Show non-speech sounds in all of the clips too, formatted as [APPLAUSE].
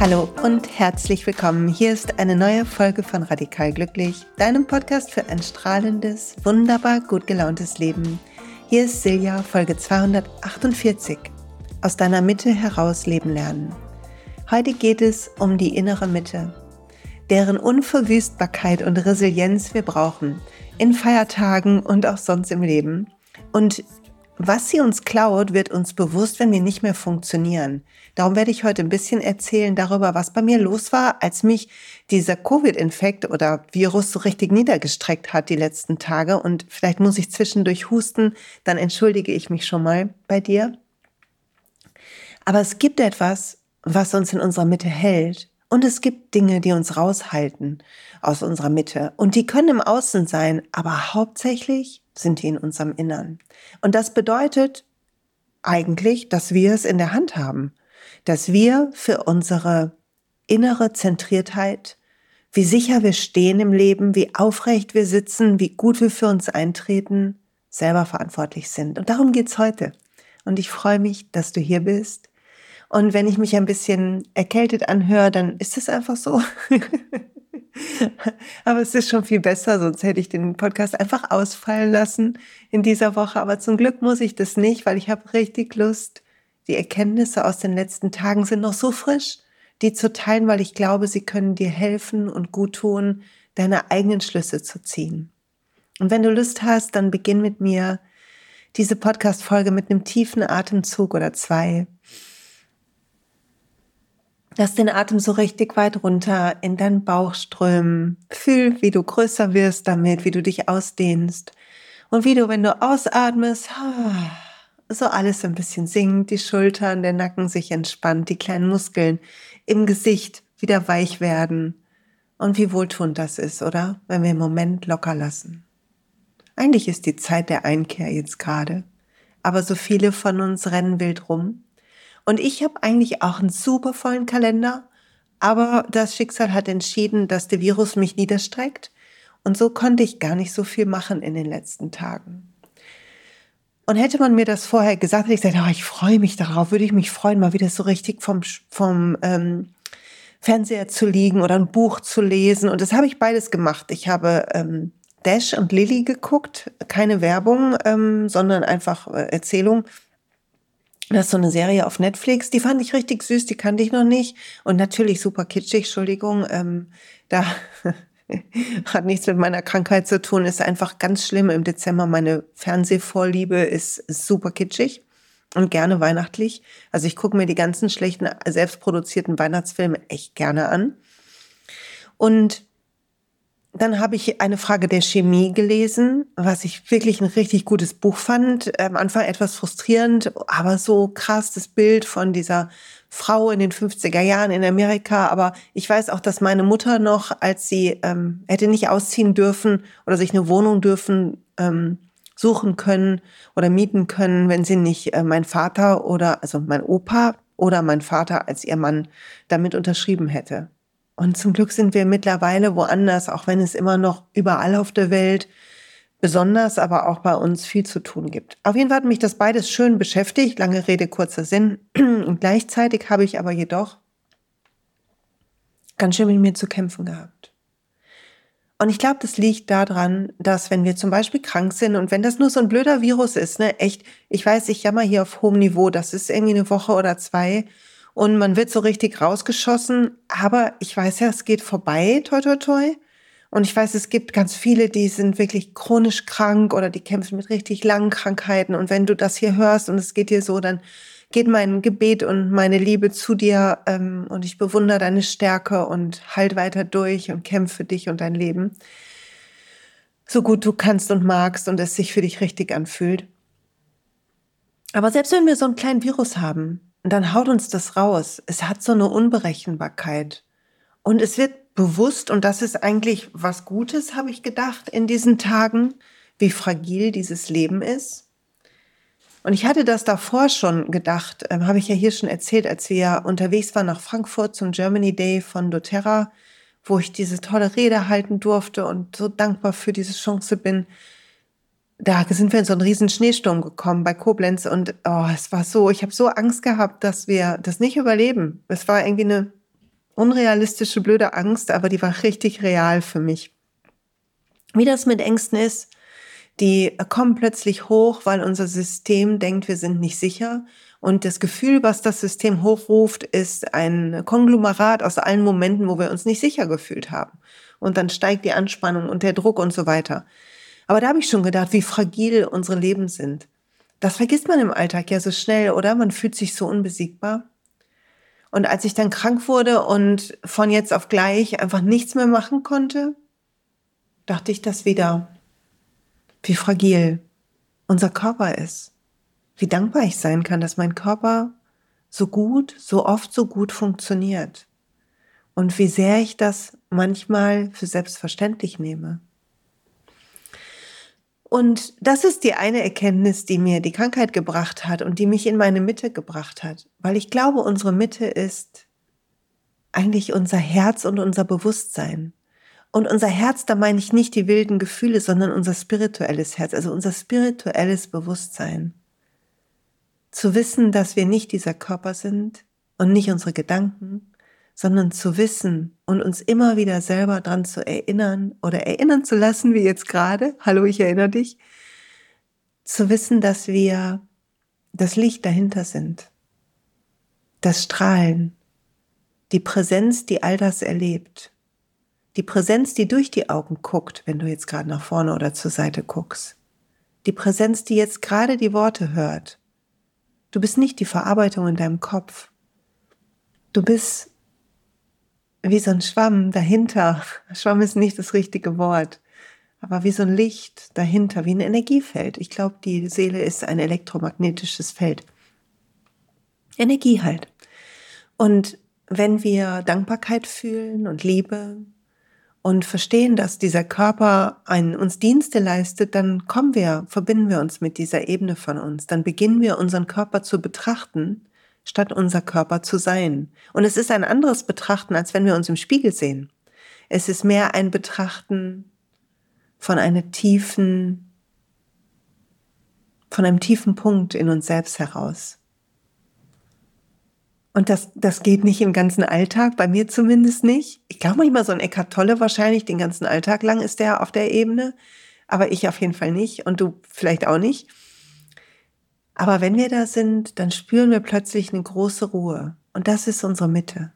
Hallo und herzlich willkommen. Hier ist eine neue Folge von Radikal Glücklich, deinem Podcast für ein strahlendes, wunderbar gut gelauntes Leben. Hier ist Silja, Folge 248. Aus deiner Mitte heraus leben lernen. Heute geht es um die innere Mitte, deren Unverwüstbarkeit und Resilienz wir brauchen, in Feiertagen und auch sonst im Leben. Und was sie uns klaut, wird uns bewusst, wenn wir nicht mehr funktionieren. Darum werde ich heute ein bisschen erzählen darüber, was bei mir los war, als mich dieser Covid-Infekt oder Virus so richtig niedergestreckt hat die letzten Tage. Und vielleicht muss ich zwischendurch husten, dann entschuldige ich mich schon mal bei dir. Aber es gibt etwas, was uns in unserer Mitte hält. Und es gibt Dinge, die uns raushalten aus unserer Mitte. Und die können im Außen sein, aber hauptsächlich sind die in unserem Innern. Und das bedeutet eigentlich, dass wir es in der Hand haben, dass wir für unsere innere Zentriertheit, wie sicher wir stehen im Leben, wie aufrecht wir sitzen, wie gut wir für uns eintreten, selber verantwortlich sind. Und darum geht's heute. Und ich freue mich, dass du hier bist. Und wenn ich mich ein bisschen erkältet anhöre, dann ist es einfach so. [LAUGHS] Aber es ist schon viel besser, sonst hätte ich den Podcast einfach ausfallen lassen in dieser Woche. Aber zum Glück muss ich das nicht, weil ich habe richtig Lust. Die Erkenntnisse aus den letzten Tagen sind noch so frisch, die zu teilen, weil ich glaube, sie können dir helfen und gut tun, deine eigenen Schlüsse zu ziehen. Und wenn du Lust hast, dann beginn mit mir diese Podcast-Folge mit einem tiefen Atemzug oder zwei Lass den Atem so richtig weit runter in deinen Bauch strömen. Fühl, wie du größer wirst damit, wie du dich ausdehnst. Und wie du, wenn du ausatmest, so alles ein bisschen sinkt, die Schultern, der Nacken sich entspannt, die kleinen Muskeln im Gesicht wieder weich werden. Und wie wohltuend das ist, oder? Wenn wir im Moment locker lassen. Eigentlich ist die Zeit der Einkehr jetzt gerade. Aber so viele von uns rennen wild rum und ich habe eigentlich auch einen super vollen Kalender, aber das Schicksal hat entschieden, dass der Virus mich niederstreckt. Und so konnte ich gar nicht so viel machen in den letzten Tagen. Und hätte man mir das vorher gesagt, hätte ich gesagt, oh, ich freue mich darauf, würde ich mich freuen, mal wieder so richtig vom, vom ähm, Fernseher zu liegen oder ein Buch zu lesen. Und das habe ich beides gemacht. Ich habe ähm, Dash und Lilly geguckt, keine Werbung, ähm, sondern einfach äh, Erzählung. Das ist so eine Serie auf Netflix, die fand ich richtig süß, die kannte ich noch nicht. Und natürlich super kitschig, Entschuldigung. Ähm, da [LAUGHS] hat nichts mit meiner Krankheit zu tun, ist einfach ganz schlimm. Im Dezember meine Fernsehvorliebe ist, super kitschig und gerne weihnachtlich. Also ich gucke mir die ganzen schlechten, selbstproduzierten Weihnachtsfilme echt gerne an. Und dann habe ich eine Frage der Chemie gelesen, was ich wirklich ein richtig gutes Buch fand. Am Anfang etwas frustrierend, aber so krass das Bild von dieser Frau in den 50er Jahren in Amerika. Aber ich weiß auch, dass meine Mutter noch, als sie ähm, hätte nicht ausziehen dürfen oder sich eine Wohnung dürfen ähm, suchen können oder mieten können, wenn sie nicht äh, mein Vater oder also mein Opa oder mein Vater als ihr Mann damit unterschrieben hätte. Und zum Glück sind wir mittlerweile woanders, auch wenn es immer noch überall auf der Welt besonders, aber auch bei uns viel zu tun gibt. Auf jeden Fall hat mich das beides schön beschäftigt, lange Rede, kurzer Sinn. [CLEARS THROAT] Und gleichzeitig habe ich aber jedoch ganz schön mit mir zu kämpfen gehabt. Und ich glaube, das liegt daran, dass wenn wir zum Beispiel krank sind und wenn das nur so ein blöder Virus ist, ne, echt, ich weiß, ich jammer hier auf hohem Niveau, das ist irgendwie eine Woche oder zwei und man wird so richtig rausgeschossen. Aber ich weiß ja, es geht vorbei, toi, toi, toi. Und ich weiß, es gibt ganz viele, die sind wirklich chronisch krank oder die kämpfen mit richtig langen Krankheiten. Und wenn du das hier hörst und es geht dir so, dann geht mein Gebet und meine Liebe zu dir ähm, und ich bewundere deine Stärke und halt weiter durch und kämpfe dich und dein Leben. So gut du kannst und magst und es sich für dich richtig anfühlt. Aber selbst wenn wir so einen kleinen Virus haben, und dann haut uns das raus. Es hat so eine Unberechenbarkeit. Und es wird bewusst, und das ist eigentlich was Gutes, habe ich gedacht, in diesen Tagen, wie fragil dieses Leben ist. Und ich hatte das davor schon gedacht, ähm, habe ich ja hier schon erzählt, als wir unterwegs waren nach Frankfurt zum Germany Day von doTERRA, wo ich diese tolle Rede halten durfte und so dankbar für diese Chance bin. Da sind wir in so einen riesen Schneesturm gekommen bei Koblenz und oh, es war so, ich habe so Angst gehabt, dass wir das nicht überleben. Es war irgendwie eine unrealistische, blöde Angst, aber die war richtig real für mich. Wie das mit Ängsten ist, die kommen plötzlich hoch, weil unser System denkt, wir sind nicht sicher. Und das Gefühl, was das System hochruft, ist ein Konglomerat aus allen Momenten, wo wir uns nicht sicher gefühlt haben. Und dann steigt die Anspannung und der Druck und so weiter. Aber da habe ich schon gedacht, wie fragil unsere Leben sind. Das vergisst man im Alltag ja so schnell, oder? Man fühlt sich so unbesiegbar. Und als ich dann krank wurde und von jetzt auf gleich einfach nichts mehr machen konnte, dachte ich das wieder, wie fragil unser Körper ist. Wie dankbar ich sein kann, dass mein Körper so gut, so oft so gut funktioniert. Und wie sehr ich das manchmal für selbstverständlich nehme. Und das ist die eine Erkenntnis, die mir die Krankheit gebracht hat und die mich in meine Mitte gebracht hat. Weil ich glaube, unsere Mitte ist eigentlich unser Herz und unser Bewusstsein. Und unser Herz, da meine ich nicht die wilden Gefühle, sondern unser spirituelles Herz, also unser spirituelles Bewusstsein. Zu wissen, dass wir nicht dieser Körper sind und nicht unsere Gedanken, sondern zu wissen und uns immer wieder selber dran zu erinnern oder erinnern zu lassen, wie jetzt gerade, hallo, ich erinnere dich, zu wissen, dass wir das Licht dahinter sind, das Strahlen, die Präsenz, die all das erlebt, die Präsenz, die durch die Augen guckt, wenn du jetzt gerade nach vorne oder zur Seite guckst, die Präsenz, die jetzt gerade die Worte hört. Du bist nicht die Verarbeitung in deinem Kopf. Du bist wie so ein Schwamm dahinter. Schwamm ist nicht das richtige Wort, aber wie so ein Licht dahinter, wie ein Energiefeld. Ich glaube, die Seele ist ein elektromagnetisches Feld. Energie halt. Und wenn wir Dankbarkeit fühlen und Liebe und verstehen, dass dieser Körper einen, uns Dienste leistet, dann kommen wir, verbinden wir uns mit dieser Ebene von uns. Dann beginnen wir unseren Körper zu betrachten statt unser Körper zu sein. Und es ist ein anderes Betrachten, als wenn wir uns im Spiegel sehen. Es ist mehr ein Betrachten von einer tiefen, von einem tiefen Punkt in uns selbst heraus. Und das, das geht nicht im ganzen Alltag, bei mir zumindest nicht. Ich glaube manchmal so ein Eckart Tolle wahrscheinlich den ganzen Alltag lang ist der auf der Ebene, aber ich auf jeden Fall nicht und du vielleicht auch nicht. Aber wenn wir da sind, dann spüren wir plötzlich eine große Ruhe. Und das ist unsere Mitte.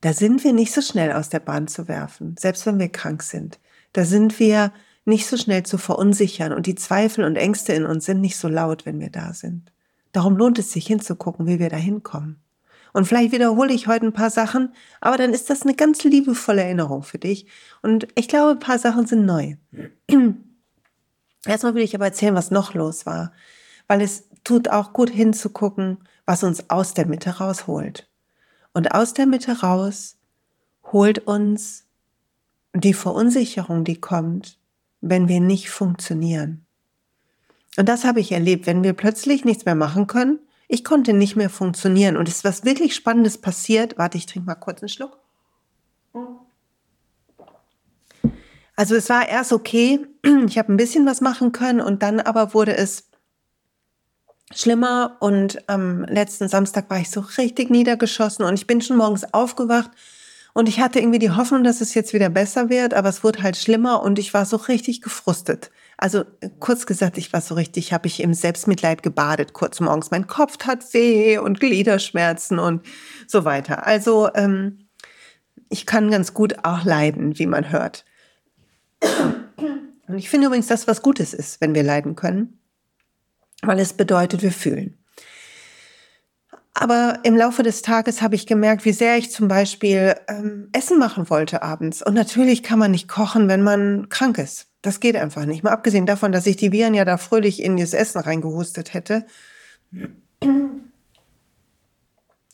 Da sind wir nicht so schnell aus der Bahn zu werfen, selbst wenn wir krank sind. Da sind wir nicht so schnell zu verunsichern und die Zweifel und Ängste in uns sind nicht so laut, wenn wir da sind. Darum lohnt es sich hinzugucken, wie wir da hinkommen. Und vielleicht wiederhole ich heute ein paar Sachen, aber dann ist das eine ganz liebevolle Erinnerung für dich. Und ich glaube, ein paar Sachen sind neu. [CLEARS THROAT] Erstmal will ich aber erzählen, was noch los war, weil es tut auch gut hinzugucken, was uns aus der Mitte rausholt. Und aus der Mitte raus holt uns die Verunsicherung, die kommt, wenn wir nicht funktionieren. Und das habe ich erlebt, wenn wir plötzlich nichts mehr machen können. Ich konnte nicht mehr funktionieren und es ist was wirklich Spannendes passiert. Warte, ich trinke mal kurz einen Schluck. Also es war erst okay, ich habe ein bisschen was machen können und dann aber wurde es schlimmer und am letzten Samstag war ich so richtig niedergeschossen und ich bin schon morgens aufgewacht und ich hatte irgendwie die Hoffnung, dass es jetzt wieder besser wird, aber es wurde halt schlimmer und ich war so richtig gefrustet. Also kurz gesagt, ich war so richtig, habe ich im Selbstmitleid gebadet kurz morgens. Mein Kopf tat weh und Gliederschmerzen und so weiter. Also ähm, ich kann ganz gut auch leiden, wie man hört. Und ich finde übrigens, dass was Gutes ist, wenn wir leiden können weil es bedeutet, wir fühlen. Aber im Laufe des Tages habe ich gemerkt, wie sehr ich zum Beispiel ähm, Essen machen wollte abends. Und natürlich kann man nicht kochen, wenn man krank ist. Das geht einfach nicht. Mal abgesehen davon, dass ich die Viren ja da fröhlich in das Essen reingehustet hätte, [CLEARS THROAT]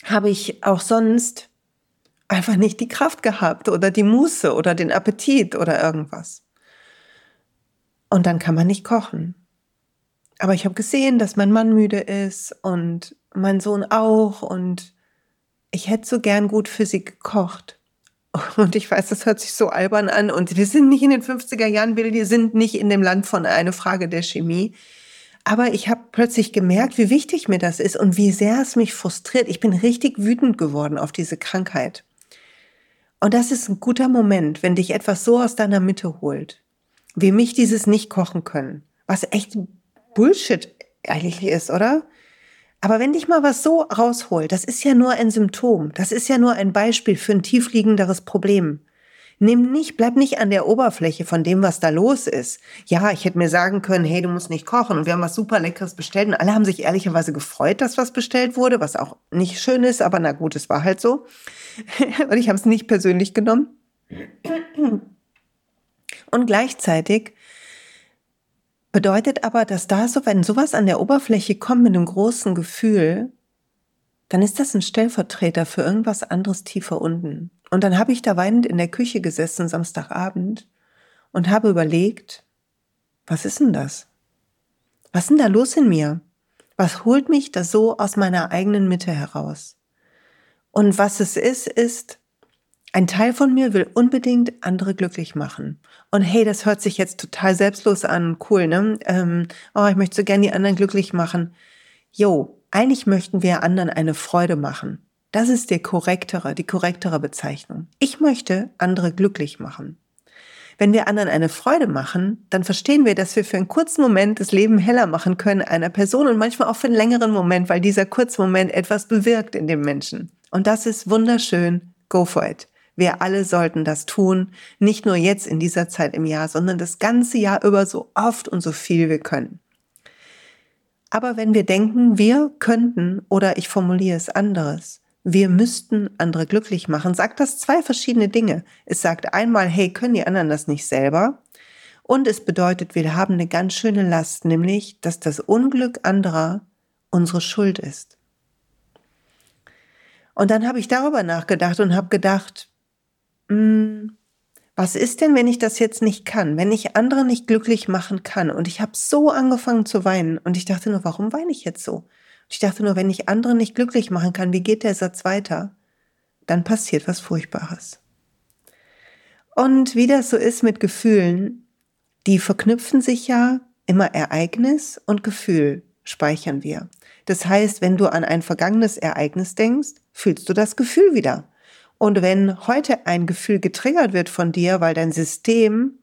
habe ich auch sonst einfach nicht die Kraft gehabt oder die Muße oder den Appetit oder irgendwas. Und dann kann man nicht kochen. Aber ich habe gesehen, dass mein Mann müde ist und mein Sohn auch und ich hätte so gern gut für sie gekocht. [LAUGHS] Und ich weiß, das hört sich so albern an. Und wir sind nicht in den 50er Jahren, wir sind nicht in dem Land von eine Frage der Chemie. Aber ich habe plötzlich gemerkt, wie wichtig mir das ist und wie sehr es mich frustriert. Ich bin richtig wütend geworden auf diese Krankheit. Und das ist ein guter Moment, wenn dich etwas so aus deiner Mitte holt, wie mich dieses nicht kochen können, was echt Bullshit eigentlich ist, oder? Aber wenn dich mal was so rausholt, das ist ja nur ein Symptom, das ist ja nur ein Beispiel für ein tiefliegenderes Problem. Nimm nicht, bleib nicht an der Oberfläche von dem, was da los ist. Ja, ich hätte mir sagen können, hey, du musst nicht kochen und wir haben was super Leckeres bestellt und alle haben sich ehrlicherweise gefreut, dass was bestellt wurde, was auch nicht schön ist, aber na gut, es war halt so. [LAUGHS] und ich habe es nicht persönlich genommen. Und gleichzeitig bedeutet aber, dass da so, wenn sowas an der Oberfläche kommt mit einem großen Gefühl, dann ist das ein Stellvertreter für irgendwas anderes tiefer unten. Und dann habe ich da weinend in der Küche gesessen, Samstagabend, und habe überlegt, was ist denn das? Was ist denn da los in mir? Was holt mich da so aus meiner eigenen Mitte heraus? Und was es ist, ist, ein Teil von mir will unbedingt andere glücklich machen. Und hey, das hört sich jetzt total selbstlos an, cool, ne? Ähm, oh, ich möchte so gern die anderen glücklich machen. Jo, eigentlich möchten wir anderen eine Freude machen. Das ist der korrektere, die korrektere Bezeichnung. Ich möchte andere glücklich machen. Wenn wir anderen eine Freude machen, dann verstehen wir, dass wir für einen kurzen Moment das Leben heller machen können einer Person und manchmal auch für einen längeren Moment, weil dieser kurze Moment etwas bewirkt in dem Menschen. Und das ist wunderschön. Go for it. Wir alle sollten das tun, nicht nur jetzt in dieser Zeit im Jahr, sondern das ganze Jahr über so oft und so viel wir können. Aber wenn wir denken, wir könnten, oder ich formuliere es anderes, wir müssten andere glücklich machen, sagt das zwei verschiedene Dinge. Es sagt einmal, hey, können die anderen das nicht selber? Und es bedeutet, wir haben eine ganz schöne Last, nämlich, dass das Unglück anderer unsere Schuld ist. Und dann habe ich darüber nachgedacht und habe gedacht, was ist denn, wenn ich das jetzt nicht kann, wenn ich andere nicht glücklich machen kann? Und ich habe so angefangen zu weinen und ich dachte nur, warum weine ich jetzt so? Ich dachte nur, wenn ich andere nicht glücklich machen kann, wie geht der Satz weiter? Dann passiert was Furchtbares. Und wie das so ist mit Gefühlen, die verknüpfen sich ja immer Ereignis und Gefühl speichern wir. Das heißt, wenn du an ein vergangenes Ereignis denkst, fühlst du das Gefühl wieder. Und wenn heute ein Gefühl getriggert wird von dir, weil dein System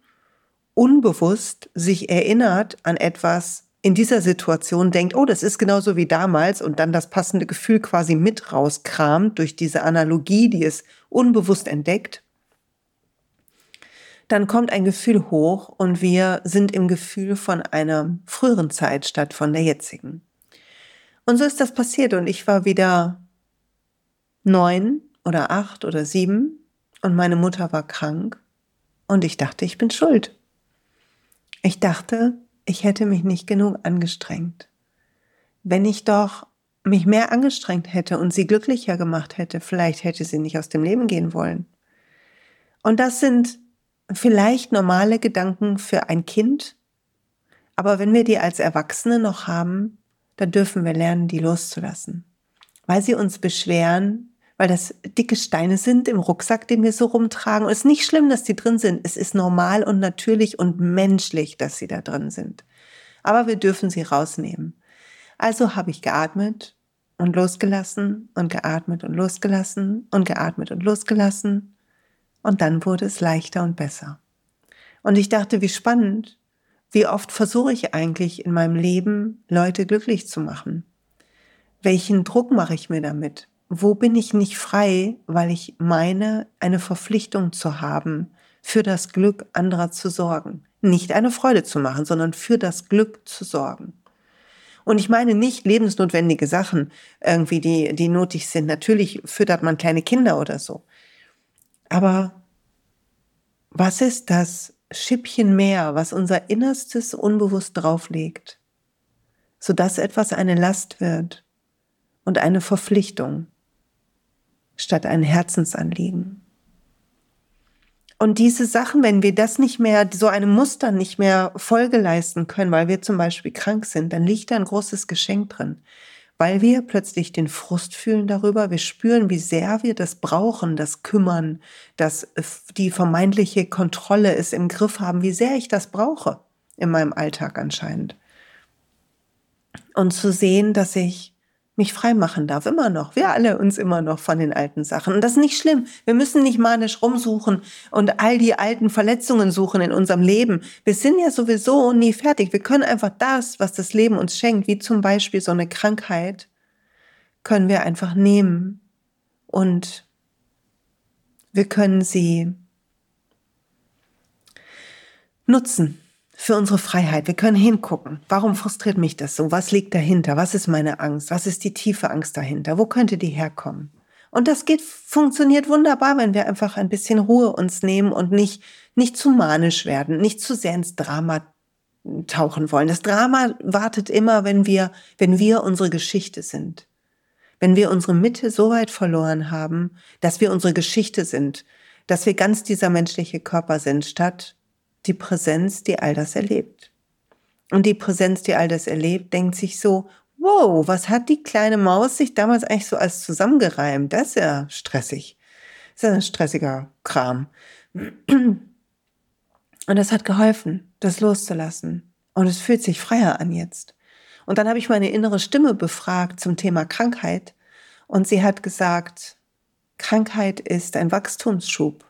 unbewusst sich erinnert an etwas in dieser Situation, denkt, oh, das ist genauso wie damals und dann das passende Gefühl quasi mit rauskramt durch diese Analogie, die es unbewusst entdeckt, dann kommt ein Gefühl hoch und wir sind im Gefühl von einer früheren Zeit statt von der jetzigen. Und so ist das passiert und ich war wieder neun oder acht oder sieben und meine Mutter war krank und ich dachte, ich bin schuld. Ich dachte, ich hätte mich nicht genug angestrengt. Wenn ich doch mich mehr angestrengt hätte und sie glücklicher gemacht hätte, vielleicht hätte sie nicht aus dem Leben gehen wollen. Und das sind vielleicht normale Gedanken für ein Kind, aber wenn wir die als Erwachsene noch haben, dann dürfen wir lernen, die loszulassen, weil sie uns beschweren, weil das dicke Steine sind im Rucksack, den wir so rumtragen. Und es ist nicht schlimm, dass die drin sind. Es ist normal und natürlich und menschlich, dass sie da drin sind. Aber wir dürfen sie rausnehmen. Also habe ich geatmet und losgelassen und geatmet und losgelassen und geatmet und losgelassen. Und dann wurde es leichter und besser. Und ich dachte, wie spannend, wie oft versuche ich eigentlich in meinem Leben, Leute glücklich zu machen? Welchen Druck mache ich mir damit? Wo bin ich nicht frei, weil ich meine, eine Verpflichtung zu haben, für das Glück anderer zu sorgen. Nicht eine Freude zu machen, sondern für das Glück zu sorgen. Und ich meine nicht lebensnotwendige Sachen, irgendwie, die, die notig sind. Natürlich füttert man kleine Kinder oder so. Aber was ist das Schippchen mehr, was unser Innerstes unbewusst drauflegt, sodass etwas eine Last wird und eine Verpflichtung? Statt ein Herzensanliegen. Und diese Sachen, wenn wir das nicht mehr, so einem Muster nicht mehr Folge leisten können, weil wir zum Beispiel krank sind, dann liegt da ein großes Geschenk drin. weil wir plötzlich den Frust fühlen darüber. Wir spüren, wie sehr wir das brauchen, das Kümmern, dass die vermeintliche Kontrolle es im Griff haben, wie sehr ich das brauche in meinem Alltag anscheinend. Und zu sehen, dass ich mich frei machen darf, immer noch. Wir alle uns immer noch von den alten Sachen. Und das ist nicht schlimm. Wir müssen nicht manisch rumsuchen und all die alten Verletzungen suchen in unserem Leben. Wir sind ja sowieso nie fertig. Wir können einfach das, was das Leben uns schenkt, wie zum Beispiel so eine Krankheit, können wir einfach nehmen und wir können sie nutzen für unsere Freiheit. Wir können hingucken. Warum frustriert mich das so? Was liegt dahinter? Was ist meine Angst? Was ist die tiefe Angst dahinter? Wo könnte die herkommen? Und das geht, funktioniert wunderbar, wenn wir einfach ein bisschen Ruhe uns nehmen und nicht, nicht zu manisch werden, nicht zu sehr ins Drama tauchen wollen. Das Drama wartet immer, wenn wir, wenn wir unsere Geschichte sind. Wenn wir unsere Mitte so weit verloren haben, dass wir unsere Geschichte sind, dass wir ganz dieser menschliche Körper sind, statt die Präsenz, die all das erlebt. Und die Präsenz, die all das erlebt, denkt sich so, wow, was hat die kleine Maus sich damals eigentlich so als zusammengereimt? Das ist ja stressig. Das ist ja ein stressiger Kram. Und das hat geholfen, das loszulassen. Und es fühlt sich freier an jetzt. Und dann habe ich meine innere Stimme befragt zum Thema Krankheit. Und sie hat gesagt, Krankheit ist ein Wachstumsschub.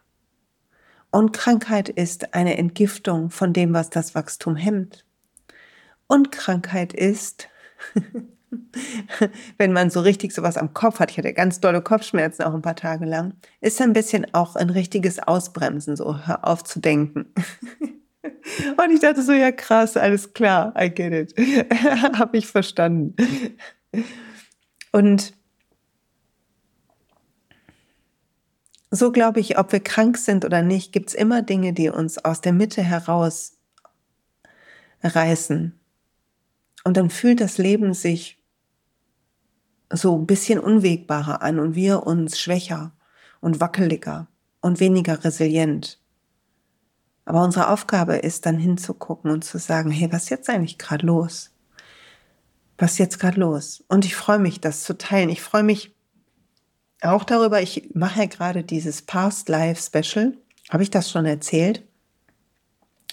Und Krankheit ist eine Entgiftung von dem, was das Wachstum hemmt. Und Krankheit ist, [LAUGHS] wenn man so richtig sowas am Kopf hat, ich hatte ganz dolle Kopfschmerzen auch ein paar Tage lang, ist ein bisschen auch ein richtiges Ausbremsen, so hör auf zu denken. [LAUGHS] Und ich dachte so, ja krass, alles klar, I get it. [LAUGHS] Habe ich verstanden. Und So glaube ich, ob wir krank sind oder nicht, gibt es immer Dinge, die uns aus der Mitte heraus reißen. Und dann fühlt das Leben sich so ein bisschen unwegbarer an und wir uns schwächer und wackeliger und weniger resilient. Aber unsere Aufgabe ist dann hinzugucken und zu sagen, hey, was ist jetzt eigentlich gerade los? Was ist jetzt gerade los? Und ich freue mich, das zu teilen. Ich freue mich, auch darüber, ich mache ja gerade dieses Past Life Special. Habe ich das schon erzählt?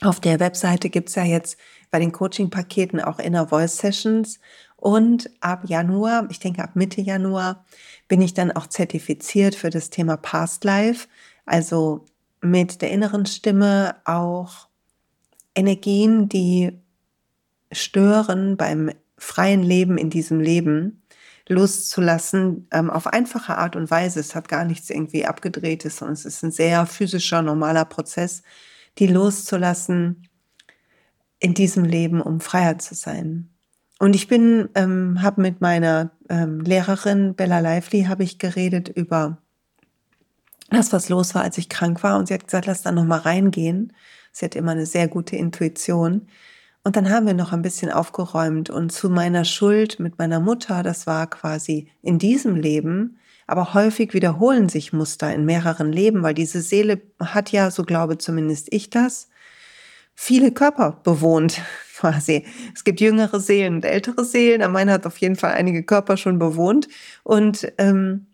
Auf der Webseite gibt es ja jetzt bei den Coaching-Paketen auch Inner Voice Sessions. Und ab Januar, ich denke ab Mitte Januar, bin ich dann auch zertifiziert für das Thema Past Life. Also mit der inneren Stimme auch Energien, die stören beim freien Leben in diesem Leben loszulassen ähm, auf einfache Art und Weise. Es hat gar nichts irgendwie abgedrehtes, sondern es ist ein sehr physischer, normaler Prozess, die loszulassen in diesem Leben, um freier zu sein. Und ich bin, ähm, habe mit meiner ähm, Lehrerin Bella Lively habe ich geredet über das, was los war, als ich krank war. Und sie hat gesagt, lass da noch mal reingehen. Sie hat immer eine sehr gute Intuition. Und dann haben wir noch ein bisschen aufgeräumt und zu meiner Schuld mit meiner Mutter, das war quasi in diesem Leben, aber häufig wiederholen sich Muster in mehreren Leben, weil diese Seele hat ja, so glaube zumindest ich das, viele Körper bewohnt [LAUGHS] quasi. Es gibt jüngere Seelen und ältere Seelen, meine hat auf jeden Fall einige Körper schon bewohnt und ähm,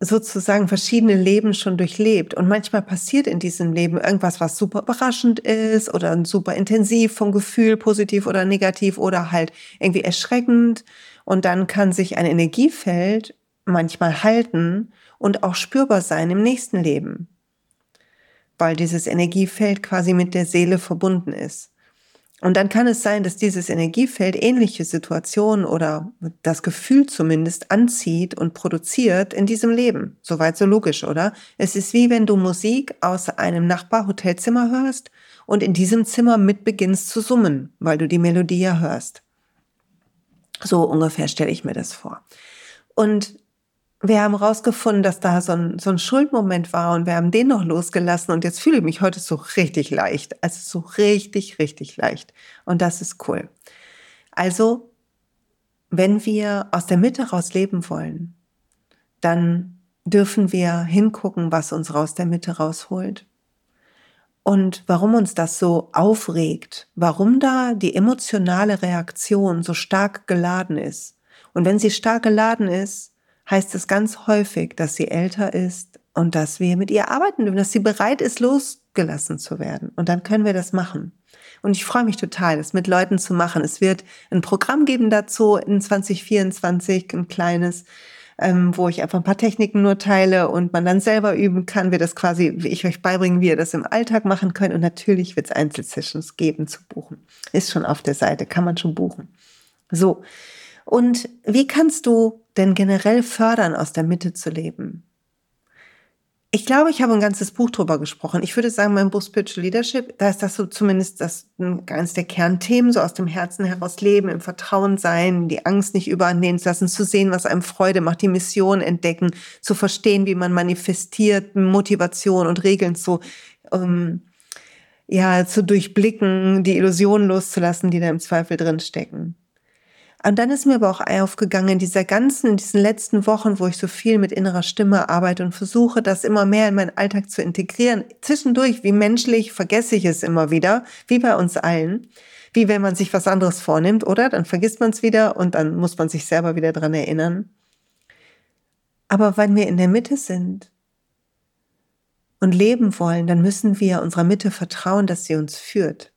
sozusagen verschiedene Leben schon durchlebt. Und manchmal passiert in diesem Leben irgendwas, was super überraschend ist oder super intensiv vom Gefühl, positiv oder negativ oder halt irgendwie erschreckend. Und dann kann sich ein Energiefeld manchmal halten und auch spürbar sein im nächsten Leben, weil dieses Energiefeld quasi mit der Seele verbunden ist. Und dann kann es sein, dass dieses Energiefeld ähnliche Situationen oder das Gefühl zumindest anzieht und produziert in diesem Leben. Soweit so logisch, oder? Es ist wie wenn du Musik aus einem Nachbarhotelzimmer hörst und in diesem Zimmer mit beginnst zu summen, weil du die Melodie ja hörst. So ungefähr stelle ich mir das vor. Und wir haben rausgefunden, dass da so ein, so ein Schuldmoment war und wir haben den noch losgelassen und jetzt fühle ich mich heute so richtig leicht. Also so richtig, richtig leicht. Und das ist cool. Also, wenn wir aus der Mitte raus leben wollen, dann dürfen wir hingucken, was uns raus der Mitte rausholt. Und warum uns das so aufregt, warum da die emotionale Reaktion so stark geladen ist Und wenn sie stark geladen ist, heißt es ganz häufig, dass sie älter ist und dass wir mit ihr arbeiten dürfen, dass sie bereit ist, losgelassen zu werden. Und dann können wir das machen. Und ich freue mich total, das mit Leuten zu machen. Es wird ein Programm geben dazu in 2024, ein kleines, ähm, wo ich einfach ein paar Techniken nur teile und man dann selber üben kann, wir das quasi, wie ich euch beibringen, wie ihr das im Alltag machen könnt. Und natürlich wird es Einzelsessions geben zu buchen. Ist schon auf der Seite, kann man schon buchen. So. Und wie kannst du denn generell fördern, aus der Mitte zu leben? Ich glaube, ich habe ein ganzes Buch drüber gesprochen. Ich würde sagen, mein Buch Spiritual Leadership, da ist das so zumindest das eines der Kernthemen, so aus dem Herzen heraus leben, im Vertrauen sein, die Angst nicht übernehmen zu lassen, zu sehen, was einem Freude macht, die Mission entdecken, zu verstehen, wie man manifestiert, Motivation und Regeln zu, ähm, ja, zu durchblicken, die Illusionen loszulassen, die da im Zweifel drin stecken. Und dann ist mir aber auch aufgegangen in dieser ganzen, in diesen letzten Wochen, wo ich so viel mit innerer Stimme arbeite und versuche, das immer mehr in meinen Alltag zu integrieren. Zwischendurch, wie menschlich, vergesse ich es immer wieder, wie bei uns allen. Wie wenn man sich was anderes vornimmt, oder? Dann vergisst man es wieder und dann muss man sich selber wieder dran erinnern. Aber wenn wir in der Mitte sind und leben wollen, dann müssen wir unserer Mitte vertrauen, dass sie uns führt.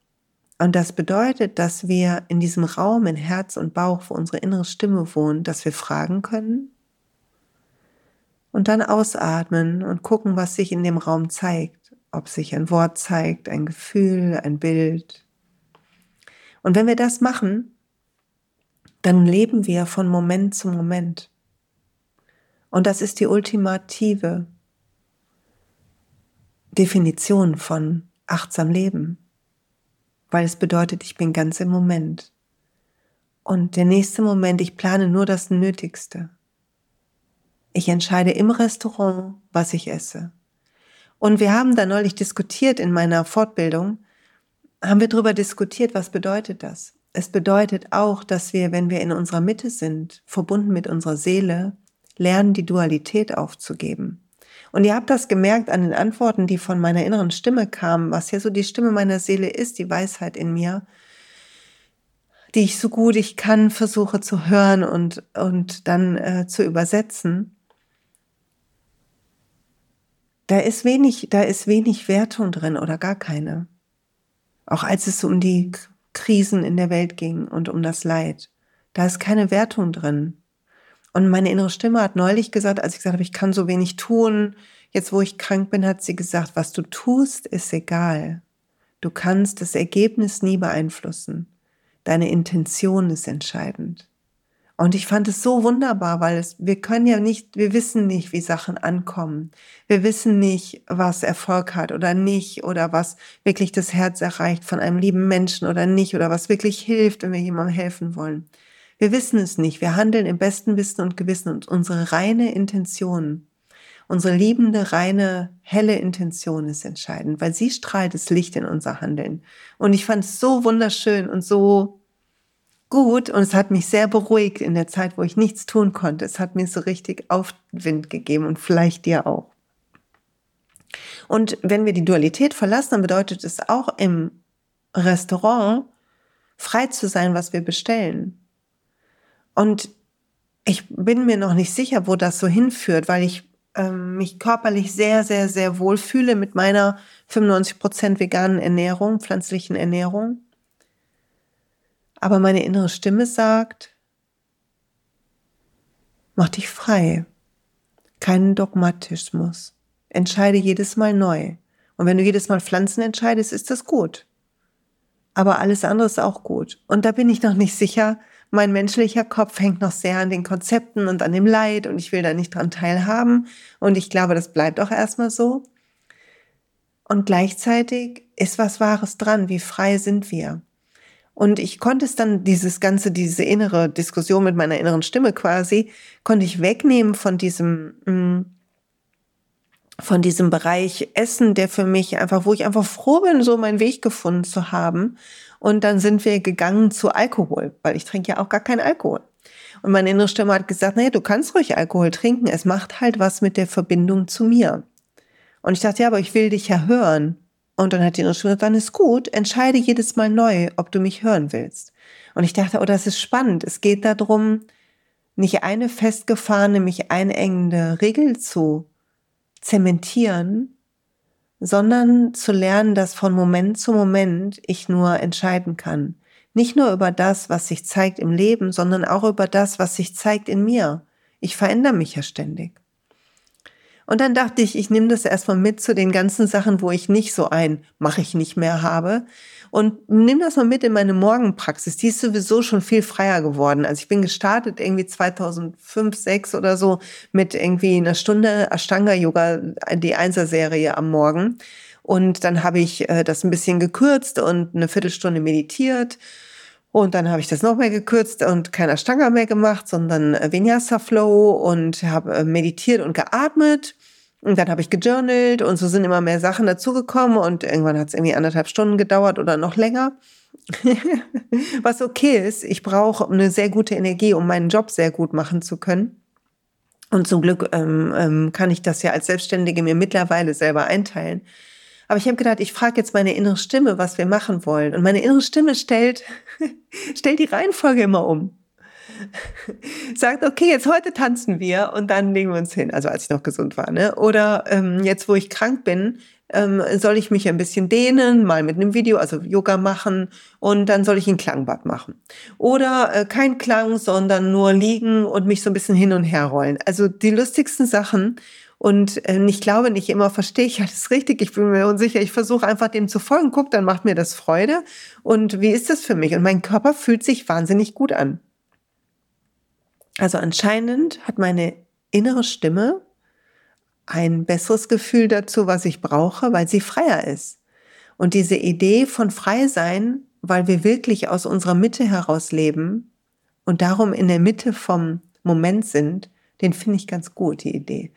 Und das bedeutet, dass wir in diesem Raum in Herz und Bauch, wo unsere innere Stimme wohnt, dass wir fragen können und dann ausatmen und gucken, was sich in dem Raum zeigt. Ob sich ein Wort zeigt, ein Gefühl, ein Bild. Und wenn wir das machen, dann leben wir von Moment zu Moment. Und das ist die ultimative Definition von achtsam Leben weil es bedeutet, ich bin ganz im Moment. Und der nächste Moment, ich plane nur das Nötigste. Ich entscheide im Restaurant, was ich esse. Und wir haben da neulich diskutiert in meiner Fortbildung, haben wir darüber diskutiert, was bedeutet das? Es bedeutet auch, dass wir, wenn wir in unserer Mitte sind, verbunden mit unserer Seele, lernen, die Dualität aufzugeben. Und ihr habt das gemerkt an den Antworten, die von meiner inneren Stimme kamen, was ja so die Stimme meiner Seele ist, die Weisheit in mir, die ich so gut ich kann versuche zu hören und, und dann äh, zu übersetzen. Da ist wenig, da ist wenig Wertung drin oder gar keine. Auch als es um die Krisen in der Welt ging und um das Leid. Da ist keine Wertung drin. Und meine innere Stimme hat neulich gesagt, als ich gesagt habe, ich kann so wenig tun, jetzt wo ich krank bin, hat sie gesagt, was du tust, ist egal. Du kannst das Ergebnis nie beeinflussen. Deine Intention ist entscheidend. Und ich fand es so wunderbar, weil es, wir können ja nicht, wir wissen nicht, wie Sachen ankommen. Wir wissen nicht, was Erfolg hat oder nicht oder was wirklich das Herz erreicht von einem lieben Menschen oder nicht oder was wirklich hilft, wenn wir jemandem helfen wollen. Wir wissen es nicht. Wir handeln im besten Wissen und Gewissen und unsere reine Intention, unsere liebende, reine, helle Intention ist entscheidend, weil sie strahlt das Licht in unser Handeln. Und ich fand es so wunderschön und so gut und es hat mich sehr beruhigt in der Zeit, wo ich nichts tun konnte. Es hat mir so richtig Aufwind gegeben und vielleicht dir auch. Und wenn wir die Dualität verlassen, dann bedeutet es auch im Restaurant frei zu sein, was wir bestellen. Und ich bin mir noch nicht sicher, wo das so hinführt, weil ich ähm, mich körperlich sehr, sehr, sehr wohl fühle mit meiner 95% veganen Ernährung, pflanzlichen Ernährung. Aber meine innere Stimme sagt, mach dich frei. Keinen Dogmatismus. Entscheide jedes Mal neu. Und wenn du jedes Mal Pflanzen entscheidest, ist das gut. Aber alles andere ist auch gut. Und da bin ich noch nicht sicher, mein menschlicher Kopf hängt noch sehr an den Konzepten und an dem Leid und ich will da nicht dran teilhaben. Und ich glaube, das bleibt auch erstmal so. Und gleichzeitig ist was Wahres dran. Wie frei sind wir? Und ich konnte es dann, dieses ganze, diese innere Diskussion mit meiner inneren Stimme quasi, konnte ich wegnehmen von diesem, mm, von diesem Bereich Essen, der für mich einfach, wo ich einfach froh bin, so meinen Weg gefunden zu haben und dann sind wir gegangen zu Alkohol, weil ich trinke ja auch gar keinen Alkohol. Und meine innere Stimme hat gesagt, naja, du kannst ruhig Alkohol trinken. Es macht halt was mit der Verbindung zu mir. Und ich dachte, ja, aber ich will dich ja hören. Und dann hat die innere Stimme gesagt, dann ist gut, entscheide jedes Mal neu, ob du mich hören willst. Und ich dachte, oh, das ist spannend. Es geht darum, nicht eine festgefahrene, mich einengende Regel zu zementieren, sondern zu lernen, dass von Moment zu Moment ich nur entscheiden kann. Nicht nur über das, was sich zeigt im Leben, sondern auch über das, was sich zeigt in mir. Ich verändere mich ja ständig. Und dann dachte ich, ich nehme das erstmal mit zu den ganzen Sachen, wo ich nicht so ein mache ich nicht mehr habe. Und nimm das mal mit in meine Morgenpraxis. Die ist sowieso schon viel freier geworden. Also ich bin gestartet irgendwie 2005, 6 oder so mit irgendwie einer Stunde Ashtanga Yoga, die Einser-Serie am Morgen. Und dann habe ich äh, das ein bisschen gekürzt und eine Viertelstunde meditiert. Und dann habe ich das noch mehr gekürzt und kein Ashtanga mehr gemacht, sondern Vinyasa Flow und habe äh, meditiert und geatmet. Und dann habe ich gejournalt und so sind immer mehr Sachen dazugekommen und irgendwann hat es irgendwie anderthalb Stunden gedauert oder noch länger. [LAUGHS] Was okay ist, ich brauche eine sehr gute Energie, um meinen Job sehr gut machen zu können. Und zum Glück ähm, ähm, kann ich das ja als Selbstständige mir mittlerweile selber einteilen. Aber ich habe gedacht, ich frage jetzt meine innere Stimme, was wir machen wollen. Und meine innere Stimme stellt, [LAUGHS] stellt die Reihenfolge immer um. [LAUGHS] sagt, okay, jetzt heute tanzen wir und dann legen wir uns hin. Also als ich noch gesund war, ne? Oder ähm, jetzt, wo ich krank bin, ähm, soll ich mich ein bisschen dehnen, mal mit einem Video, also Yoga machen und dann soll ich ein Klangbad machen. Oder äh, kein Klang, sondern nur liegen und mich so ein bisschen hin und her rollen. Also die lustigsten Sachen. Und äh, ich glaube, nicht immer verstehe ich alles richtig. Ich bin mir unsicher. Ich versuche einfach dem zu folgen. Guck, dann macht mir das Freude. Und wie ist das für mich? Und mein Körper fühlt sich wahnsinnig gut an. Also anscheinend hat meine innere Stimme ein besseres Gefühl dazu, was ich brauche, weil sie freier ist. Und diese Idee von frei sein, weil wir wirklich aus unserer Mitte heraus leben und darum in der Mitte vom Moment sind, den finde ich ganz gut, die Idee.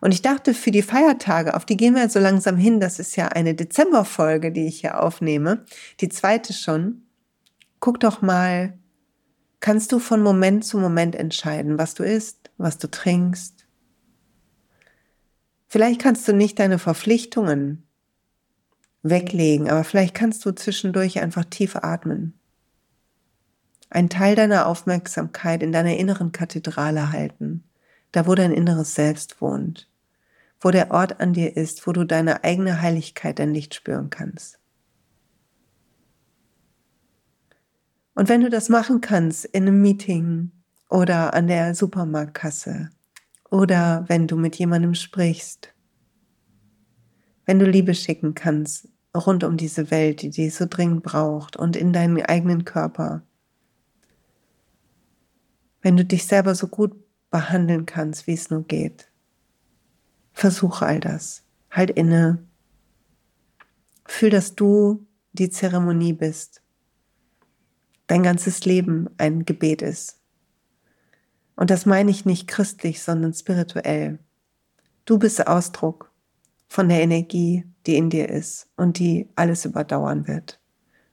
Und ich dachte, für die Feiertage, auf die gehen wir so langsam hin, das ist ja eine Dezemberfolge, die ich hier aufnehme, die zweite schon. Guck doch mal, kannst du von Moment zu Moment entscheiden, was du isst, was du trinkst. Vielleicht kannst du nicht deine Verpflichtungen weglegen, aber vielleicht kannst du zwischendurch einfach tief atmen. Ein Teil deiner Aufmerksamkeit in deiner inneren Kathedrale halten, da wo dein inneres Selbst wohnt, wo der Ort an dir ist, wo du deine eigene Heiligkeit, dein Licht spüren kannst. Und wenn du das machen kannst in einem Meeting oder an der Supermarktkasse oder wenn du mit jemandem sprichst, wenn du Liebe schicken kannst rund um diese Welt, die die so dringend braucht und in deinen eigenen Körper, wenn du dich selber so gut behandeln kannst, wie es nur geht, versuche all das. Halt inne. Fühl, dass du die Zeremonie bist dein ganzes Leben ein Gebet ist. Und das meine ich nicht christlich, sondern spirituell. Du bist Ausdruck von der Energie, die in dir ist und die alles überdauern wird.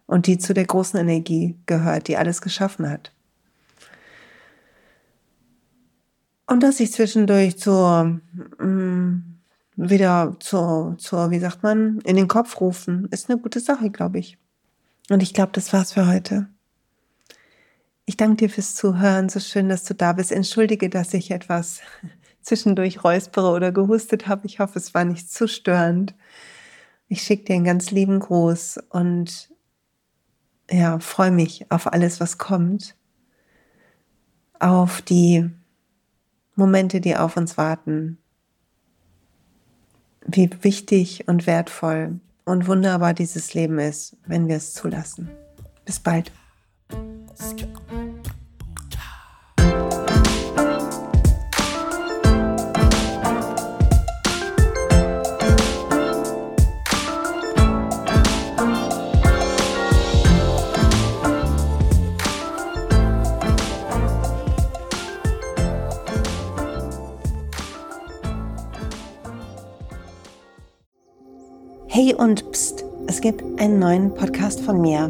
Und die zu der großen Energie gehört, die alles geschaffen hat. Und dass ich zwischendurch zur, mm, wieder zur, zur, wie sagt man, in den Kopf rufen, ist eine gute Sache, glaube ich. Und ich glaube, das war's für heute. Ich danke dir fürs Zuhören. So schön, dass du da bist. Entschuldige, dass ich etwas [LAUGHS] zwischendurch räuspere oder gehustet habe. Ich hoffe, es war nicht zu störend. Ich schicke dir einen ganz lieben Gruß und ja, freue mich auf alles, was kommt. Auf die Momente, die auf uns warten. Wie wichtig und wertvoll und wunderbar dieses Leben ist, wenn wir es zulassen. Bis bald. Hey und pst, es gibt einen neuen Podcast von mir,